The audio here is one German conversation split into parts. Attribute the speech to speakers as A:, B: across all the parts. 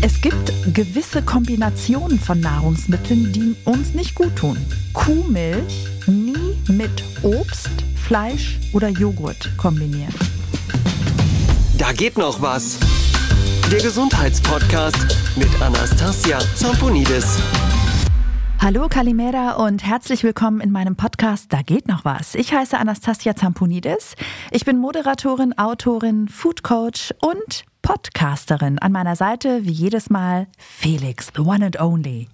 A: Es gibt gewisse Kombinationen von Nahrungsmitteln, die uns nicht gut tun. Kuhmilch nie mit Obst, Fleisch oder Joghurt kombinieren.
B: Da geht noch was. Der Gesundheitspodcast mit Anastasia Zamponidis.
A: Hallo Kalimera und herzlich willkommen in meinem Podcast Da geht noch was. Ich heiße Anastasia Zamponidis. Ich bin Moderatorin, Autorin, Food Coach und Podcasterin. An meiner Seite wie jedes Mal Felix, the one and only.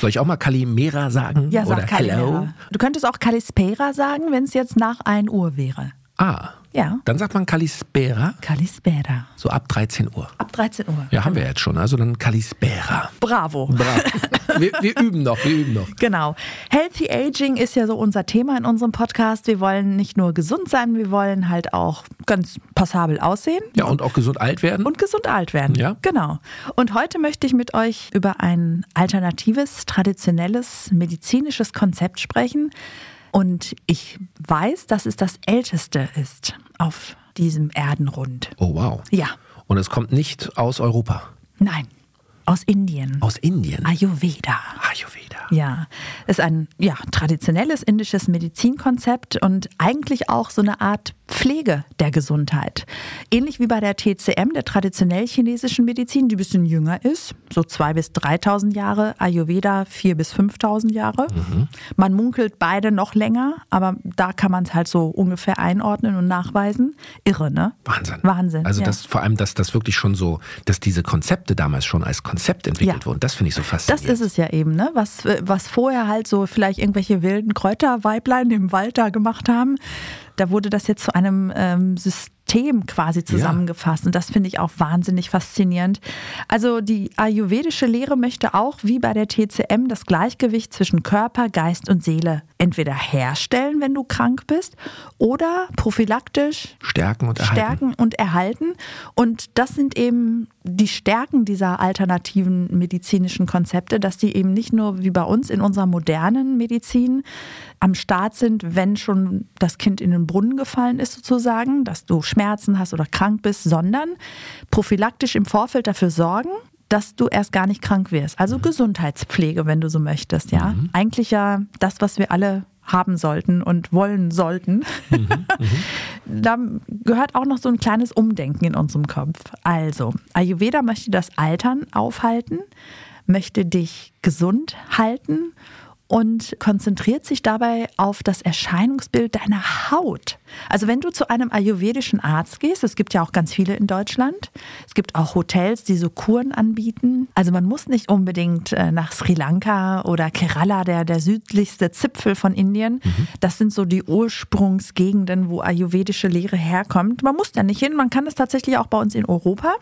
C: Soll ich auch mal Kalimera sagen?
A: Ja, sag
C: Oder
A: Kalimera.
C: Hello?
A: Du könntest auch Kalispera sagen, wenn es jetzt nach 1 Uhr wäre.
C: Ah,
A: Ja,
C: dann sagt man Kalispera
A: Kalispera.
C: so ab 13 Uhr.
A: Ab 13 Uhr.
C: Ja, haben wir jetzt schon. Also dann Kalispera.
A: Bravo.
C: Brav. wir, wir üben noch, wir üben noch.
A: Genau. Healthy Aging ist ja so unser Thema in unserem Podcast. Wir wollen nicht nur gesund sein, wir wollen halt auch ganz passabel aussehen.
C: Ja, und auch gesund alt werden.
A: Und gesund alt werden.
C: Ja.
A: Genau. Und heute möchte ich mit euch über ein alternatives, traditionelles, medizinisches Konzept sprechen. Und ich weiß, dass es das älteste ist auf diesem Erdenrund.
C: oh, wow.
A: Ja.
C: Und es kommt nicht aus Europa,
A: Nein. Aus Indien.
C: aus Indien.
A: Ayurveda.
C: Ayurveda.
A: Ja, ist ein ja, traditionelles indisches Medizinkonzept und eigentlich auch so eine Art Pflege der Gesundheit. Ähnlich wie bei der TCM, der traditionell chinesischen Medizin, die ein bisschen jünger ist, so 2.000 bis 3.000 Jahre, Ayurveda 4.000 bis 5.000 Jahre. Man munkelt beide noch länger, aber da kann man es halt so ungefähr einordnen und nachweisen. Irre, ne?
C: Wahnsinn.
A: Wahnsinn,
C: Also
A: ja.
C: das vor allem, dass das wirklich schon so, dass diese Konzepte damals schon als Konzept entwickelt
A: Ja.
C: wurden, das finde ich so
A: Das
C: faszinierend.
A: ist es ja eben, ne? Was, was vorher halt so vielleicht irgendwelche wilden Kräuterweiblein im Wald da gemacht haben, da wurde das jetzt zu einem ähm, System quasi zusammengefasst. Und das finde ich auch wahnsinnig faszinierend. Also die ayurvedische Lehre möchte auch, wie bei der TCM, das Gleichgewicht zwischen Körper, Geist und Seele entweder herstellen, wenn du krank bist, oder prophylaktisch
C: Stärken und erhalten.
A: stärken und erhalten. Und das sind eben die Stärken dieser alternativen medizinischen Konzepte, dass die eben nicht nur wie bei uns in unserer modernen Medizin am Start sind, wenn schon das Kind in den Brunnen gefallen ist sozusagen, dass du Schmerzen hast oder krank bist, sondern prophylaktisch im Vorfeld dafür sorgen, dass du erst gar nicht krank wirst. Also Gesundheitspflege, wenn du so möchtest, ja. Eigentlich ja das, was wir alle haben sollten und wollen sollten. da gehört auch noch so ein kleines Umdenken in unserem Kopf. Also, Ayurveda möchte das Altern aufhalten, möchte dich gesund halten und konzentriert sich dabei auf das Erscheinungsbild deiner Haut. Also wenn du zu einem ayurvedischen Arzt gehst, es gibt ja auch ganz viele in Deutschland, es gibt auch Hotels, die so Kuren anbieten. Also man muss nicht unbedingt äh, nach Sri Lanka oder Kerala, der, der südlichste Zipfel von Indien. Das sind so die Ursprungsgegenden, wo ayurvedische Lehre herkommt. Man muss da nicht hin, man kann es tatsächlich auch bei uns in Europa.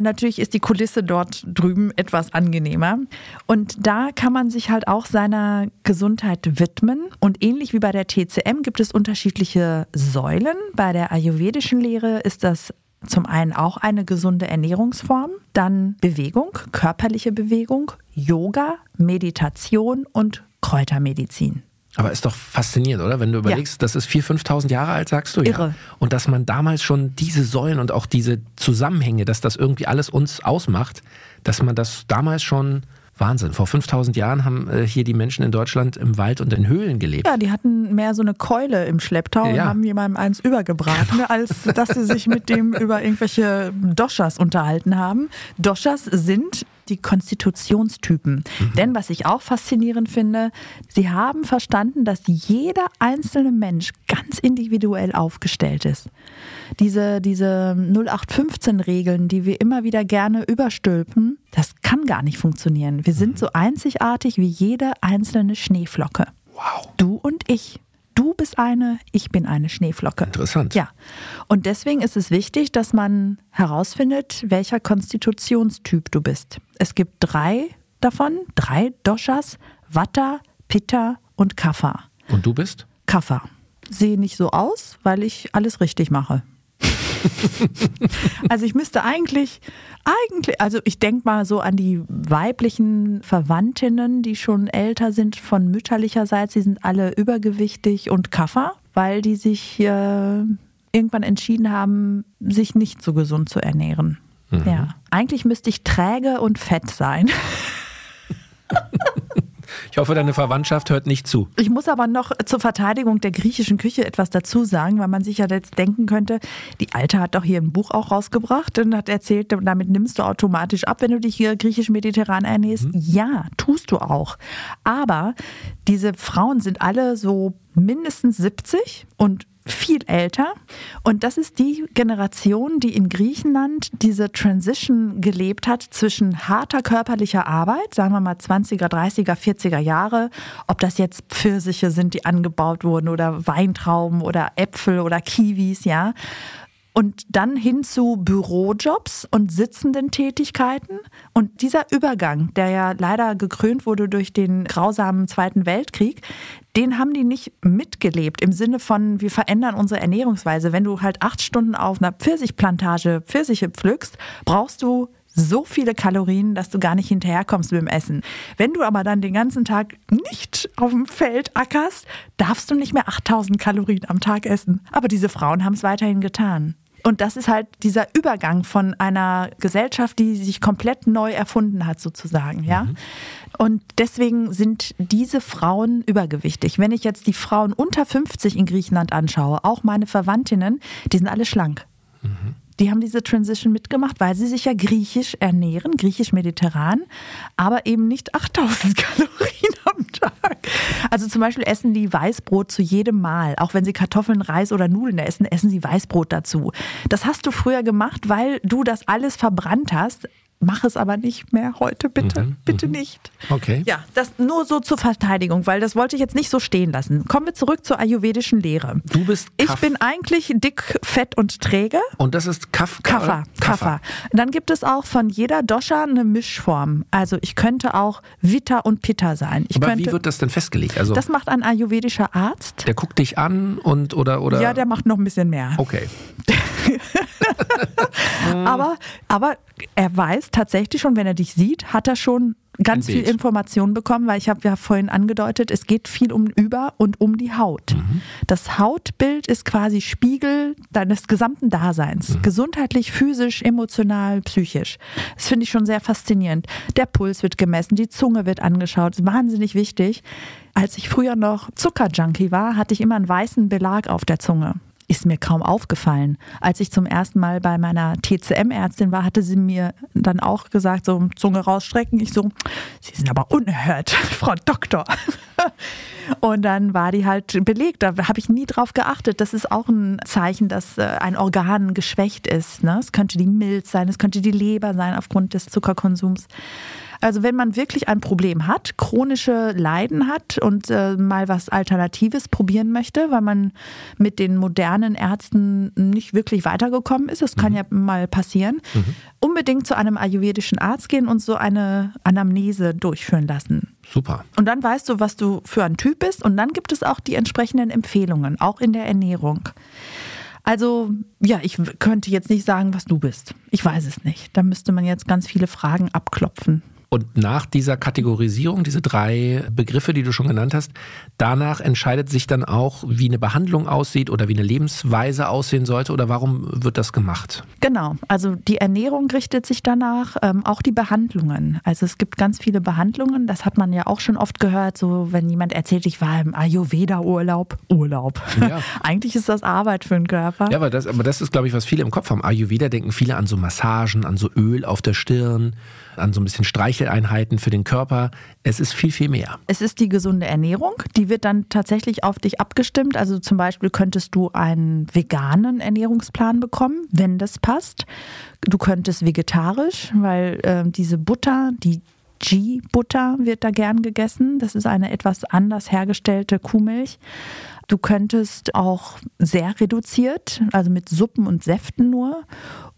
A: Natürlich ist die Kulisse dort drüben etwas angenehmer. Und da kann man sich halt auch seiner Gesundheit widmen. Und ähnlich wie bei der TCM gibt es unterschiedliche Säulen. Bei der ayurvedischen Lehre ist das zum einen auch eine gesunde Ernährungsform, dann Bewegung, körperliche Bewegung, Yoga, Meditation und Kräutermedizin.
C: Aber ist doch faszinierend, oder? Wenn du überlegst, das ist 4.000, 5.000 Jahre alt, sagst du? Ja.
A: Irre.
C: Und dass man damals schon diese Säulen und auch diese Zusammenhänge, dass das irgendwie alles uns ausmacht, dass man das damals schon, Wahnsinn, vor 5.000 Jahren haben äh, hier die Menschen in Deutschland im Wald und in Höhlen gelebt.
A: Ja, die hatten mehr so eine Keule im Schlepptau und
C: Ja.
A: haben jemandem eins übergebracht, ne, als dass sie sich mit dem über irgendwelche Doshas unterhalten haben. Doshas sind die Konstitutionstypen. Denn was ich auch faszinierend finde, sie haben verstanden, dass jeder einzelne Mensch ganz individuell aufgestellt ist. Diese, diese 0815-Regeln, die wir immer wieder gerne überstülpen, das kann gar nicht funktionieren. Wir sind so einzigartig wie jede einzelne Schneeflocke.
C: Wow.
A: Du und ich. Du bist eine, ich bin eine Schneeflocke.
C: Interessant.
A: Ja. Und deswegen ist es wichtig, dass man herausfindet, welcher Konstitutionstyp du bist. Es gibt drei davon, drei Doshas, Vata, Pitta und Kapha.
C: Und du bist?
A: Kapha. Sehe nicht so aus, weil ich alles richtig mache. also ich müsste eigentlich, eigentlich, also ich denke mal so an die weiblichen Verwandtinnen, die schon älter sind von mütterlicherseits, die sind alle übergewichtig und Kaffer, weil die sich äh, irgendwann entschieden haben, sich nicht so gesund zu ernähren. Mhm. Ja. Eigentlich müsste ich träge und fett sein.
C: Ich hoffe, deine Verwandtschaft hört nicht zu.
A: Ich muss aber noch zur Verteidigung der griechischen Küche etwas dazu sagen, weil man sich ja jetzt denken könnte, die Alte hat doch hier ein Buch auch rausgebracht und hat erzählt, damit nimmst du automatisch ab, wenn du dich hier griechisch-mediterran ernährst. Mhm. Ja, tust du auch. Aber diese Frauen sind alle so mindestens 70 und viel älter. Und das ist die Generation, die in Griechenland diese Transition gelebt hat zwischen harter körperlicher Arbeit, sagen wir mal 20er, 30er, 40er Jahre, ob das jetzt Pfirsiche sind, die angebaut wurden oder Weintrauben oder Äpfel oder Kiwis, ja und dann hin zu Bürojobs und sitzenden Tätigkeiten. Und dieser Übergang, der ja leider gekrönt wurde durch den grausamen Zweiten Weltkrieg, den haben die nicht mitgelebt im Sinne von, wir verändern unsere Ernährungsweise. Wenn du halt acht Stunden auf einer Pfirsichplantage Pfirsiche pflückst, brauchst du so viele Kalorien, dass du gar nicht hinterherkommst mit dem Essen. Wenn du aber dann den ganzen Tag nicht auf dem Feld ackerst, darfst du nicht mehr 8000 Kalorien am Tag essen. Aber diese Frauen haben es weiterhin getan. Und das ist halt dieser Übergang von einer Gesellschaft, die sich komplett neu erfunden hat, sozusagen, ja. Mhm. Und deswegen sind diese Frauen übergewichtig. Wenn ich jetzt die Frauen unter 50 in Griechenland anschaue, auch meine Verwandtinnen, die sind alle schlank. Die haben diese Transition mitgemacht, weil sie sich ja griechisch ernähren, griechisch-mediterran, aber eben nicht 8000 Kalorien am Tag. Also zum Beispiel essen die Weißbrot zu jedem Mal. Auch wenn sie Kartoffeln, Reis oder Nudeln essen, essen sie Weißbrot dazu. Das hast du früher gemacht, weil du das alles verbrannt hast. Mach es aber nicht mehr heute, bitte. Mhm, bitte mhm. nicht.
C: Okay.
A: Ja, das nur so zur Verteidigung, weil das wollte ich jetzt nicht so stehen lassen. Kommen wir zurück zur ayurvedischen Lehre.
C: Du bist
A: Kaff. Ich bin eigentlich dick, fett und träge.
C: Und das ist Kaff
A: Kaffer. Kaffer. Dann gibt es auch von jeder Dosha eine Mischform. Also ich könnte auch Vita und Pitta sein. Ich
C: aber
A: könnte,
C: wie wird das denn festgelegt? Also
A: das macht ein ayurvedischer Arzt.
C: Der guckt dich an und oder oder.
A: Ja, der macht noch ein bisschen mehr.
C: Okay.
A: aber, aber er weiß tatsächlich schon, wenn er dich sieht, hat er schon ganz viel Informationen bekommen, weil ich habe ja vorhin angedeutet, es geht viel um über und um die Haut. Mhm. Das Hautbild ist quasi Spiegel deines gesamten Daseins, mhm. gesundheitlich, physisch, emotional, psychisch. Das finde ich schon sehr faszinierend. Der Puls wird gemessen, die Zunge wird angeschaut, ist wahnsinnig wichtig. Als ich früher noch Zuckerjunkie war, hatte ich immer einen weißen Belag auf der Zunge ist mir kaum aufgefallen. Als ich zum ersten Mal bei meiner TCM-Ärztin war, hatte sie mir dann auch gesagt, so Zunge rausstrecken. Ich so, Sie sind aber unerhört, Frau Doktor. Und dann war die halt belegt. Da habe ich nie drauf geachtet. Das ist auch ein Zeichen, dass äh, ein Organ geschwächt ist. Ne? Es könnte die Milz sein, es könnte die Leber sein aufgrund des Zuckerkonsums. Also wenn man wirklich ein Problem hat, chronische Leiden hat und äh, mal was Alternatives probieren möchte, weil man mit den modernen Ärzten nicht wirklich weitergekommen ist, das kann mhm. ja mal passieren, mhm. unbedingt zu einem ayurvedischen Arzt gehen und so eine Anamnese durchführen lassen.
C: Super.
A: Und dann weißt du, was du für ein Typ bist und dann gibt es auch die entsprechenden Empfehlungen, auch in der Ernährung. Also, ja, ich könnte jetzt nicht sagen, was du bist. Ich weiß es nicht. Da müsste man jetzt ganz viele Fragen abklopfen.
C: Und nach dieser Kategorisierung, diese drei Begriffe, die du schon genannt hast, danach entscheidet sich dann auch, wie eine Behandlung aussieht oder wie eine Lebensweise aussehen sollte oder warum wird das gemacht?
A: Genau, also die Ernährung richtet sich danach, ähm, auch die Behandlungen. Also es gibt ganz viele Behandlungen, das hat man ja auch schon oft gehört, so wenn jemand erzählt, ich war im Ayurveda-Urlaub, Urlaub. Ja. Eigentlich ist das Arbeit für den Körper.
C: Ja, aber das, aber das ist, glaube ich, was viele im Kopf haben. Ayurveda denken viele an so Massagen, an so Öl auf der Stirn, an so ein bisschen Streicheleinheiten für den Körper. Es ist viel, viel mehr.
A: Es ist die gesunde Ernährung, die wird dann tatsächlich auf dich abgestimmt. Also zum Beispiel könntest du einen veganen Ernährungsplan bekommen, wenn das passt. Du könntest vegetarisch, weil äh, diese Butter, die Ghee-Butter wird da gern gegessen. Das ist eine etwas anders hergestellte Kuhmilch. Du könntest auch sehr reduziert, also mit Suppen und Säften nur.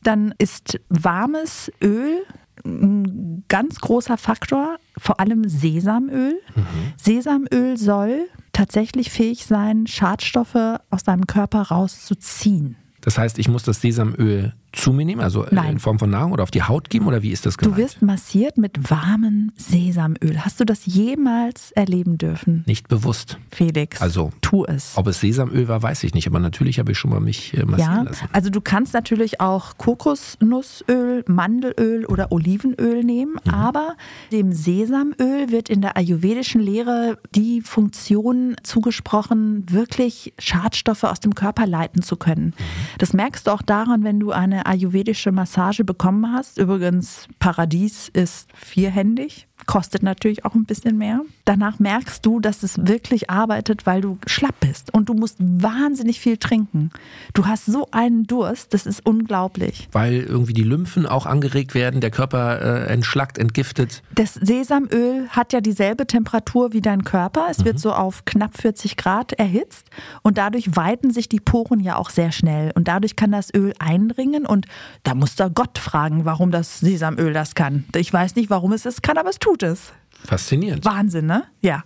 A: Dann ist warmes Öl ein ganz großer Faktor, vor allem Sesamöl. Mhm. Sesamöl soll tatsächlich fähig sein, Schadstoffe aus deinem Körper rauszuziehen.
C: Das heißt, ich muss das Sesamöl zu mir nehmen, also äh,
A: Nein.
C: in Form von Nahrung oder auf die Haut geben oder wie ist das gemeint?
A: Du wirst massiert mit warmem Sesamöl. Hast du das jemals erleben dürfen,
C: Nicht bewusst.
A: Felix?
C: Also,
A: tu es.
C: Ob es Sesamöl war, weiß ich nicht, aber natürlich habe ich schon mal mich äh, massieren
A: Ja,
C: lassen.
A: also du kannst natürlich auch Kokosnussöl, Mandelöl oder Olivenöl nehmen,
C: Mhm.
A: aber dem Sesamöl wird in der ayurvedischen Lehre die Funktion zugesprochen, wirklich Schadstoffe aus dem Körper leiten zu können.
C: Mhm.
A: Das merkst du auch daran, wenn du eine ayurvedische Massage bekommen hast. Übrigens, Paradies ist vierhändig. Kostet natürlich auch ein bisschen mehr. Danach merkst du, dass es wirklich arbeitet, weil du schlapp bist und du musst wahnsinnig viel trinken. Du hast so einen Durst, das ist unglaublich.
C: Weil irgendwie die Lymphen auch angeregt werden, der Körper äh, entschlackt, entgiftet.
A: Das Sesamöl hat ja dieselbe Temperatur wie dein Körper. Es wird so auf knapp 40 Grad erhitzt und dadurch weiten sich die Poren ja auch sehr schnell und dadurch kann das Öl eindringen und da muss der Gott fragen, warum das Sesamöl das kann. Ich weiß nicht, warum es es kann, aber es tut es.
C: Faszinierend.
A: Wahnsinn, ne? Ja.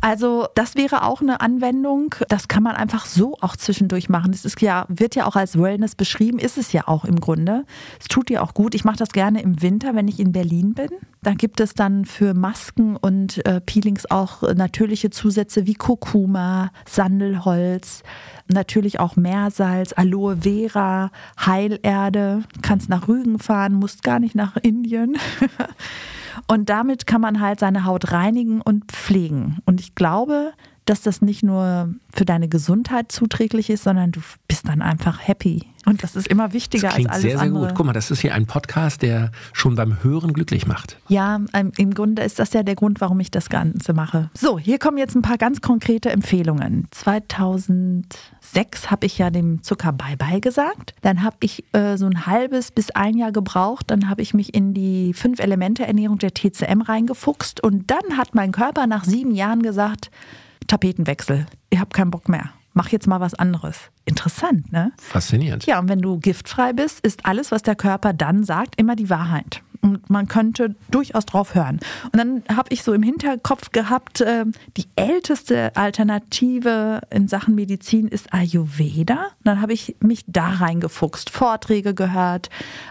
A: Also das wäre auch eine Anwendung. Das kann man einfach so auch zwischendurch machen. Das ist ja, wird ja auch als Wellness beschrieben, ist es ja auch im Grunde. Es tut dir auch gut. Ich mache das gerne im Winter, wenn ich in Berlin bin. Da gibt es dann für Masken und äh, Peelings auch natürliche Zusätze wie Kurkuma, Sandelholz, natürlich auch Meersalz, Aloe Vera, Heilerde. Kannst nach Rügen fahren, musst gar nicht nach Indien. Und damit kann man halt seine Haut reinigen und pflegen. Und ich glaube, dass das nicht nur für deine Gesundheit zuträglich ist, sondern du bist dann einfach happy. Und das ist immer wichtiger
C: Das klingt
A: als alles
C: sehr, sehr
A: andere.
C: gut. Guck mal, das ist hier ein Podcast, der schon beim Hören glücklich macht.
A: Ja, ähm, im Grunde ist das ja der Grund, warum ich das Ganze mache. So, hier kommen jetzt ein paar ganz konkrete Empfehlungen. 2006 habe ich ja dem Zucker Bye-Bye gesagt. Dann habe ich äh, so ein halbes bis ein Jahr gebraucht. Dann habe ich mich in die Fünf-Elemente-Ernährung der TCM reingefuchst. Und dann hat mein Körper nach sieben Jahren gesagt, Tapetenwechsel. Ich habe keinen Bock mehr. Mach jetzt mal was anderes. Interessant, ne?
C: Faszinierend.
A: Ja, und wenn du giftfrei bist, ist alles, was der Körper dann sagt, immer die Wahrheit. Und man könnte durchaus drauf hören. Und dann habe ich so im Hinterkopf gehabt, äh, die älteste Alternative in Sachen Medizin ist Ayurveda. Und dann habe ich mich da reingefuchst, Vorträge gehört,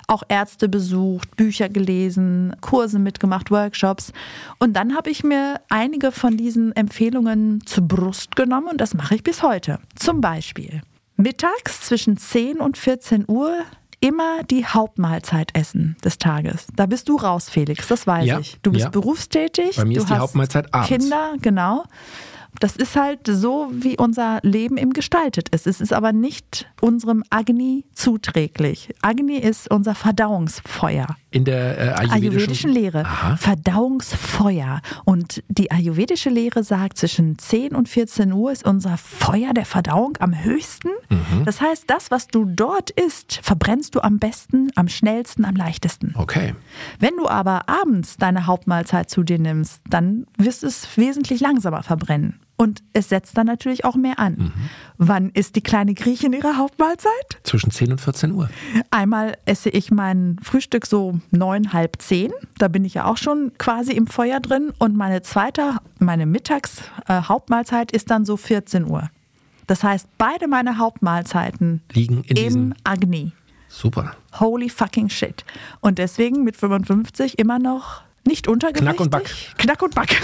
A: auch Ärzte besucht, Bücher gelesen, Kurse mitgemacht, Workshops. Und dann habe ich mir einige von diesen Empfehlungen zur Brust genommen und das mache ich bis heute. Zum Beispiel mittags zwischen 10 und 14 Uhr immer die Hauptmahlzeit essen des Tages. Da bist du raus, Felix, das weiß
C: Ja,
A: ich. Du bist
C: ja.
A: berufstätig.
C: Bei mir
A: du
C: ist die Hauptmahlzeit abends.
A: Kinder, genau. Das ist halt so, wie unser Leben eben gestaltet ist. Es ist aber nicht unserem Agni zuträglich. Agni ist unser Verdauungsfeuer.
C: In der äh, ayurvedischen,
A: Ayurvedischen Lehre.
C: Aha.
A: Verdauungsfeuer. Und die ayurvedische Lehre sagt, zwischen 10 und 14 Uhr ist unser Feuer der Verdauung am höchsten.
C: Mhm.
A: Das heißt, das, was du dort isst, verbrennst du am besten, am schnellsten, am leichtesten.
C: Okay.
A: Wenn du aber abends deine Hauptmahlzeit zu dir nimmst, dann wirst du es wesentlich langsamer verbrennen. Und es setzt dann natürlich auch mehr an.
C: Mhm.
A: Wann ist die kleine Griechin ihre Hauptmahlzeit?
C: Zwischen 10 und 14 Uhr.
A: Einmal esse ich mein Frühstück so neun, halb zehn. Da bin ich ja auch schon quasi im Feuer drin. Und meine zweite, meine Mittags-Hauptmahlzeit ist dann so 14 Uhr. Das heißt, beide meine Hauptmahlzeiten
C: Liegen in
A: im. Agni.
C: Super.
A: Holy fucking shit. Und deswegen mit 55 immer noch nicht untergewichtig.
C: Knack und Back.
A: Knack und Back.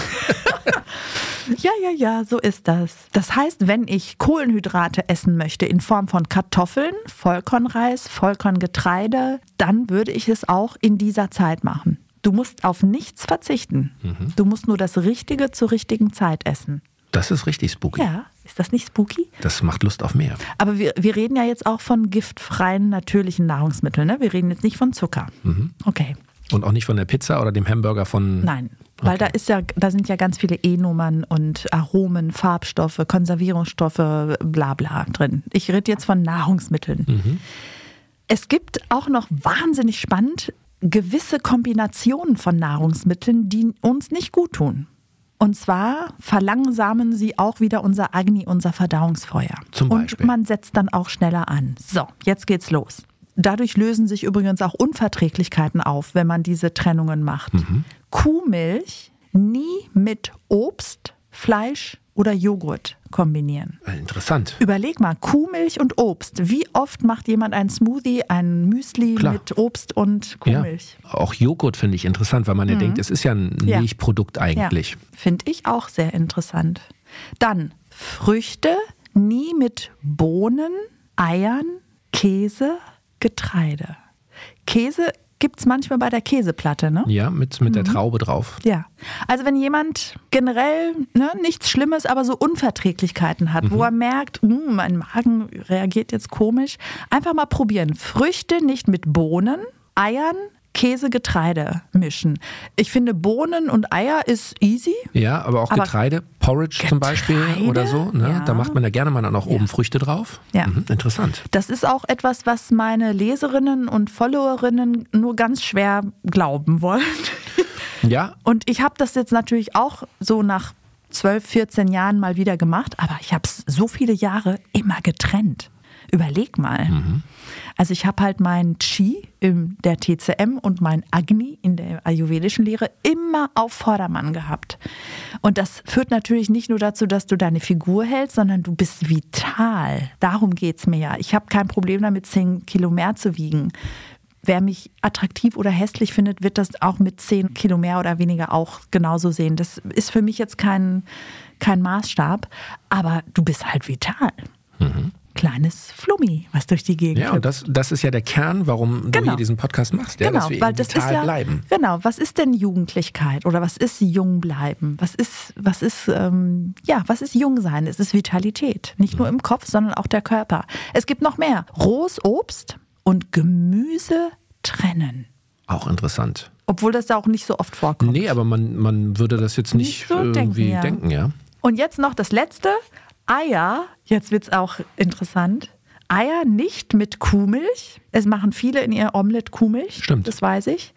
A: ja, ja, ja, so ist das. Das heißt, wenn ich Kohlenhydrate essen möchte in Form von Kartoffeln, Vollkornreis, Vollkorngetreide, dann würde ich es auch in dieser Zeit machen. Du musst auf nichts verzichten.
C: Mhm.
A: Du musst nur das Richtige zur richtigen Zeit essen.
C: Das ist richtig spooky.
A: Ja, ist das nicht spooky?
C: Das macht Lust auf mehr.
A: Aber wir, wir reden ja jetzt auch von giftfreien, natürlichen Nahrungsmitteln. Ne? Wir reden jetzt nicht von Zucker.
C: Mhm.
A: Okay,
C: Und auch nicht von der Pizza oder dem Hamburger von.
A: nein. Weil da ist ja, da sind ja ganz viele E-Nummern und Aromen, Farbstoffe, Konservierungsstoffe, bla bla drin. Ich rede jetzt von Nahrungsmitteln. Es gibt auch noch wahnsinnig spannend gewisse Kombinationen von Nahrungsmitteln, die uns nicht gut tun. Und zwar verlangsamen sie auch wieder unser Agni, unser Verdauungsfeuer.
C: Zum Beispiel?
A: Und man setzt dann auch schneller an. So, jetzt geht's los. Dadurch lösen sich übrigens auch Unverträglichkeiten auf, wenn man diese Trennungen macht. Kuhmilch nie mit Obst, Fleisch oder Joghurt kombinieren.
C: Äh, Interessant.
A: Überleg mal, Kuhmilch und Obst. Wie oft macht jemand einen Smoothie, ein Müsli
C: Klar.
A: mit Obst und Kuhmilch?
C: Ja. Auch Joghurt finde ich interessant, weil man ja denkt, es ist ja ein
A: Mhm. Ja.
C: Milchprodukt eigentlich.
A: Ja, Finde ich auch sehr interessant. Dann Früchte nie mit Bohnen, Eiern, Käse, Getreide. Käse gibt es manchmal bei der Käseplatte, ne?
C: Ja, mit, mit der Traube drauf.
A: Ja, also wenn jemand generell ne, nichts Schlimmes, aber so Unverträglichkeiten hat, wo er merkt, "Hm, mein Magen reagiert jetzt komisch, einfach mal probieren. Früchte nicht mit Bohnen, Eiern, Käse, Getreide mischen. Ich finde Bohnen und Eier ist easy.
C: Ja, aber auch
A: Aber
C: Getreide, Porridge zum Beispiel
A: Getreide?
C: oder so. Ne?
A: Ja.
C: Da macht man ja gerne mal dann auch oben Früchte drauf.
A: Ja.
C: Mhm, interessant.
A: Das ist auch etwas, was meine Leserinnen und Followerinnen nur ganz schwer glauben wollen.
C: Ja,
A: Und ich habe das jetzt natürlich auch so nach 12, 14 Jahren mal wieder gemacht, aber ich habe es so viele Jahre immer getrennt. Überleg mal. Also ich habe halt mein Chi in der TCM und mein Agni in der ayurvedischen Lehre immer auf Vordermann gehabt. Und das führt natürlich nicht nur dazu, dass du deine Figur hältst, sondern du bist vital. Darum geht's mir ja. Ich habe kein Problem damit, 10 Kilo mehr zu wiegen. Wer mich attraktiv oder hässlich findet, wird das auch mit 10 Kilo mehr oder weniger auch genauso sehen. Das ist für mich jetzt kein, kein Maßstab, aber du bist halt vital. Kleines Flummi, was durch die Gegend
C: ja und das, das ist ja der Kern, warum du
A: Genau.
C: hier diesen Podcast machst, ja, dass wir
A: weil das ist ja,
C: bleiben.
A: Genau, was ist denn Jugendlichkeit oder was ist jung bleiben? Was ist, was ist, ähm, ja, was ist jung sein? Es ist Vitalität. Nicht nur im Kopf, sondern auch der Körper. Es gibt noch mehr. Rohes Obst und Gemüse trennen.
C: Auch interessant.
A: Obwohl das da auch nicht so oft vorkommt.
C: Nee, aber man, man würde das jetzt nicht,
A: Nicht so
C: irgendwie
A: denken,
C: denken,
A: ja.
C: ja.
A: Und jetzt noch das letzte. Eier, jetzt wird es auch interessant. Eier nicht mit Kuhmilch. Es machen viele in ihr Omelette Kuhmilch.
C: Stimmt.
A: Das weiß ich.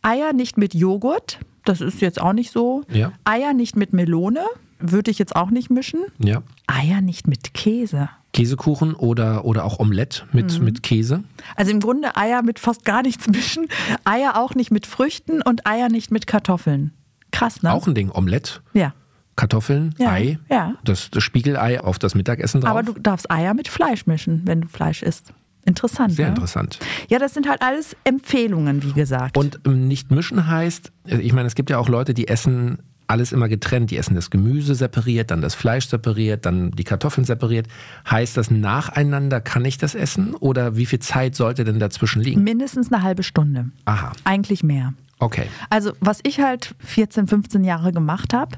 A: Eier nicht mit Joghurt. Das ist jetzt auch nicht so.
C: Ja.
A: Eier nicht mit Melone. Würde ich jetzt auch nicht mischen.
C: Ja.
A: Eier nicht mit Käse.
C: Käsekuchen oder, oder auch Omelette mit,
A: Mhm.
C: mit Käse.
A: Also im Grunde Eier mit fast gar nichts mischen. Eier auch nicht mit Früchten und Eier nicht mit Kartoffeln. Krass, ne?
C: Auch ein Ding. Omelette,
A: Ja.
C: Kartoffeln,
A: Ja,
C: Ei,
A: ja.
C: Das, das Spiegelei auf das Mittagessen drauf.
A: Aber du darfst Eier mit Fleisch mischen, wenn du Fleisch isst. Interessant.
C: Sehr
A: ne?
C: interessant.
A: Ja, das sind halt alles Empfehlungen, wie gesagt.
C: Und ähm, nicht mischen heißt, äh, ich meine, es gibt ja auch Leute, die essen alles immer getrennt. Die essen das Gemüse separiert, dann das Fleisch separiert, dann die Kartoffeln separiert. Heißt das nacheinander kann ich das essen oder wie viel Zeit sollte denn dazwischen liegen?
A: mindestens eine halbe Stunde.
C: Aha,
A: Eigentlich mehr.
C: okay.
A: Also, was ich halt 14, 15 Jahre gemacht habe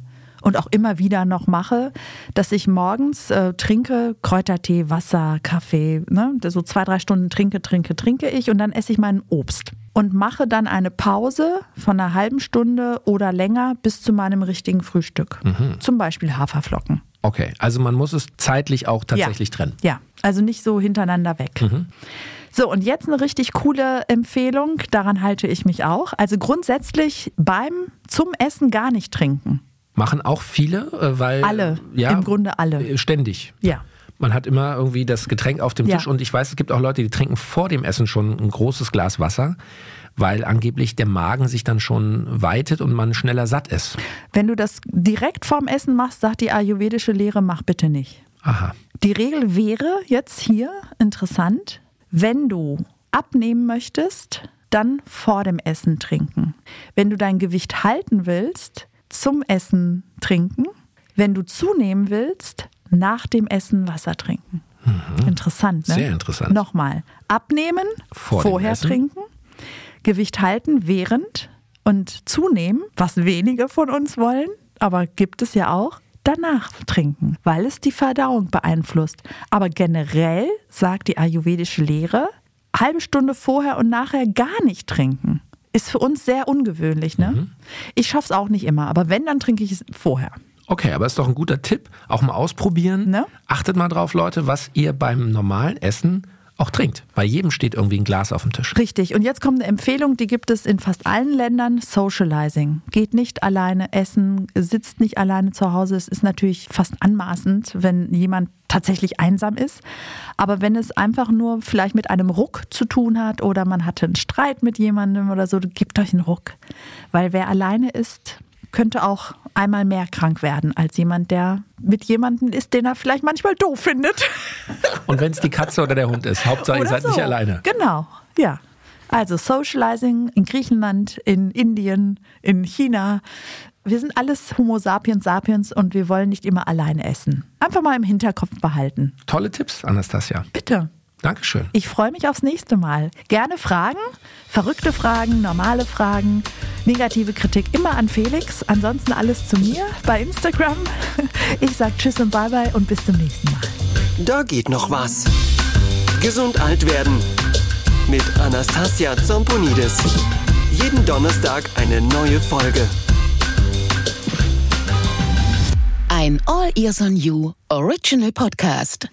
A: und auch immer wieder noch mache, dass ich morgens äh, trinke Kräutertee, Wasser, Kaffee, ne? so zwei, drei Stunden trinke, trinke, trinke ich und dann esse ich meinen Obst und mache dann eine Pause von einer halben Stunde oder länger bis zu meinem richtigen Frühstück. Zum Beispiel Haferflocken.
C: Okay, also man muss es zeitlich auch tatsächlich trennen.
A: Ja, also nicht so hintereinander weg. So, und jetzt eine richtig coole Empfehlung, daran halte ich mich auch. Also grundsätzlich beim zum Essen gar nicht trinken.
C: Machen auch viele, äh, weil
A: Alle,
C: ja,
A: im Grunde alle.
C: äh, Ständig.
A: Ja.
C: Man hat immer irgendwie das Getränk auf dem
A: Ja.
C: Tisch und ich weiß, es gibt auch Leute, die trinken vor dem Essen schon ein großes Glas Wasser, weil angeblich der Magen sich dann schon weitet und man schneller satt ist.
A: Wenn du das direkt vorm Essen machst, sagt die ayurvedische Lehre, mach bitte nicht.
C: Aha.
A: Die Regel wäre jetzt hier interessant, wenn du abnehmen möchtest, dann vor dem Essen trinken. Wenn du dein Gewicht halten willst, zum Essen trinken. Wenn du zunehmen willst, nach dem Essen Wasser trinken. Interessant, ne?
C: Sehr interessant.
A: Nochmal. Abnehmen,
C: Vor
A: vorher trinken, Gewicht halten während und zunehmen, was wenige von uns wollen, aber gibt es ja auch, danach trinken, weil es die Verdauung beeinflusst. Aber generell sagt die ayurvedische Lehre, halbe Stunde vorher und nachher gar nicht trinken. Ist für uns sehr ungewöhnlich, ne?
C: Mhm.
A: Ich schaff's auch nicht immer, aber wenn, dann trinke ich es vorher.
C: Okay, aber ist doch ein guter Tipp. Auch mal ausprobieren.
A: Ne?
C: Achtet mal drauf, Leute, was ihr beim normalen Essen auch trinkt. Bei jedem steht irgendwie ein Glas auf dem Tisch.
A: Richtig. Und jetzt kommt eine Empfehlung, die gibt es in fast allen Ländern. Socializing. Geht nicht alleine essen, sitzt nicht alleine zu Hause. Es ist natürlich fast anmaßend, wenn jemand tatsächlich einsam ist. Aber wenn es einfach nur vielleicht mit einem Ruck zu tun hat oder man hatte einen Streit mit jemandem oder so, gebt euch einen Ruck. Weil wer alleine ist, könnte auch einmal mehr krank werden als jemand, der mit jemandem ist, den er vielleicht manchmal doof findet.
C: Und wenn es die Katze oder der Hund ist, Hauptsache ihr seid so. nicht alleine.
A: Genau, ja. Also Socializing in Griechenland, in Indien, in China. Wir sind alles Homo sapiens sapiens und wir wollen nicht immer alleine essen. Einfach mal im Hinterkopf behalten.
C: Tolle Tipps, Anastasia.
A: Bitte.
C: Dankeschön.
A: Ich freue mich aufs nächste Mal. Gerne Fragen, verrückte Fragen, normale Fragen, negative Kritik immer an Felix. Ansonsten alles zu mir bei Instagram. Ich sage Tschüss und Bye bye und bis zum nächsten Mal.
B: Da geht noch was. Gesund alt werden mit Anastasia Zamponidis. Jeden Donnerstag eine neue Folge.
D: Ein All Ears on You Original Podcast.